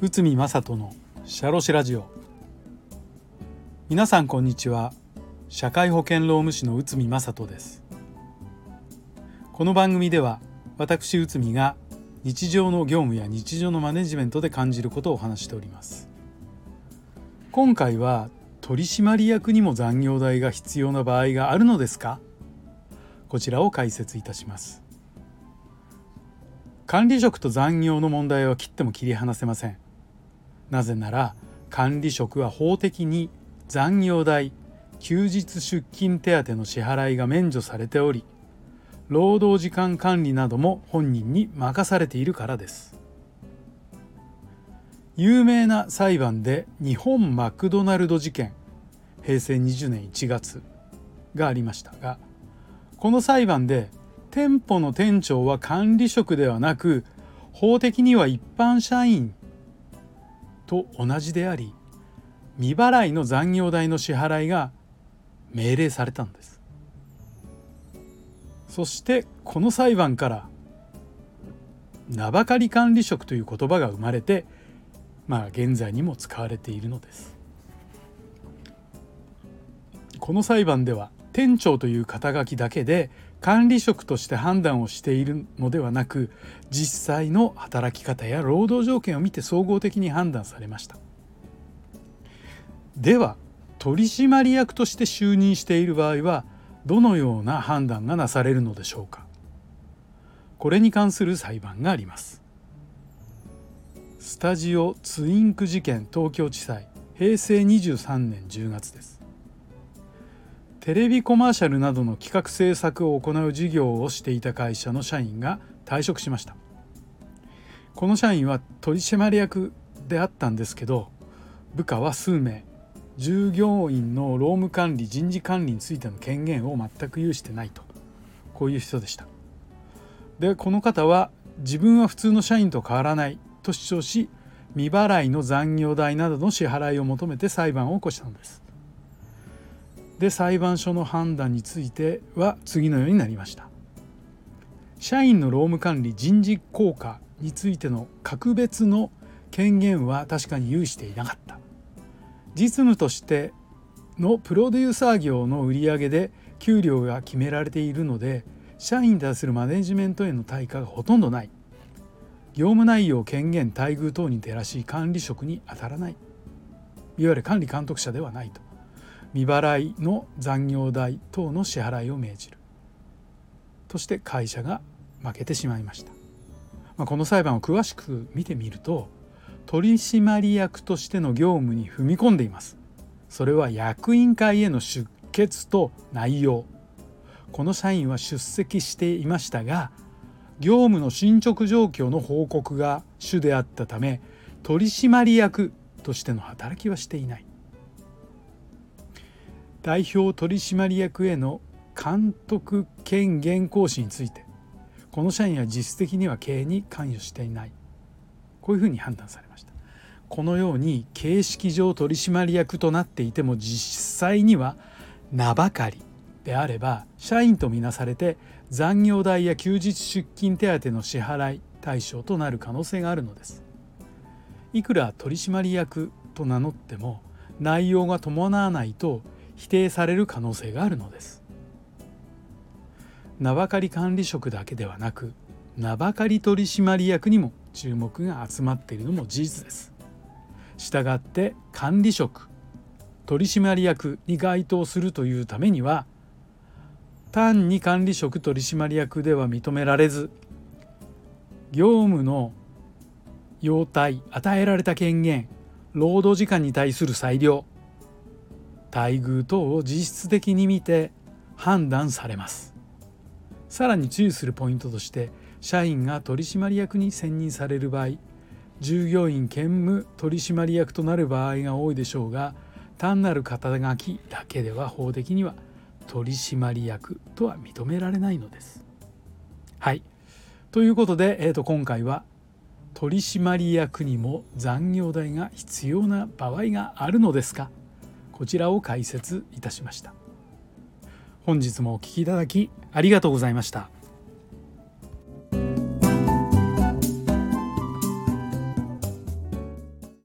内海正人のシャロシラジオ。皆さんこんにちは。社会保険労務士の内海正人です。この番組では私内海が日常の業務や日常のマネジメントで感じることをお話しております。今回は取締役にも残業代が必要な場合があるのですか？こちらを解説いたします。管理職と残業の問題は切っても切り離せません。なぜなら管理職は法的に残業代休日出勤手当の支払いが免除されており労働時間管理なども本人に任されているからです。有名な裁判で日本マクドナルド事件平成20年1月がありましたがこの裁判で店舗の店長は管理職ではなく法的には一般社員と同じであり未払いの残業代の支払いが命令されたんです。そしてこの裁判から名ばかり管理職という言葉が生まれてまあ現在にも使われているのです。この裁判では店長という肩書きだけで管理職として判断をしているのではなく実際の働き方や労働条件を見て総合的に判断されました。では取締役として就任している場合はどのような判断がなされるのでしょうか。これに関する裁判があります。スタジオツインク事件東京地裁平成23年10月です。テレビコマーシャルなどの企画制作を行う事業をしていた会社の社員が退職しました。この社員は取締役であったんですけど部下は数名従業員の労務管理人事管理についての権限を全く有してないとこういう人でした。でこの方は自分は普通の社員と変わらないと主張し未払いの残業代などの支払いを求めて裁判を起こしたのです。で裁判所の判断については次のようになりました。社員の労務管理人事効果についての格別の権限は確かに有していなかった。実務としてのプロデューサー業の売上で給料が決められているので社員に対するマネジメントへの対価がほとんどない。業務内容権限待遇等に照らし管理職に当たらない。いわゆる管理監督者ではないと。未払いの残業代等の支払いを命じる。として会社が負けてしまいました、まあ、この裁判を詳しく見てみると取締役としての業務に踏み込んでいます。それは役員会への出欠と内容。この社員は出席していましたが業務の進捗状況の報告が主であったため取締役としての働きはしていない。代表取締役への監督権限行使についてこの社員は実質的には経営に関与していない。こういうふうに判断されました。このように形式上取締役となっていても実際には名ばかりであれば社員とみなされて残業代や休日出勤手当の支払い対象となる可能性があるのです。いくら取締役と名乗っても内容が伴わないと否定される可能性があるのです。名ばかり管理職だけではなく名ばかり取締役にも注目が集まっているのも事実です。したがって管理職取締役に該当するというためには単に管理職取締役では認められず業務の要態与えられた権限労働時間に対する裁量待遇等を実質的に見て判断されます。さらに注意するポイントとして社員が取締役に選任される場合従業員兼務取締役となる場合が多いでしょうが単なる肩書きだけでは法的には取締役とは認められないのです。はい。ということで、えー、と今回は取締役にも残業代が必要な場合があるのですか？こちらを解説いたしました。本日もお聴きいただきありがとうございました。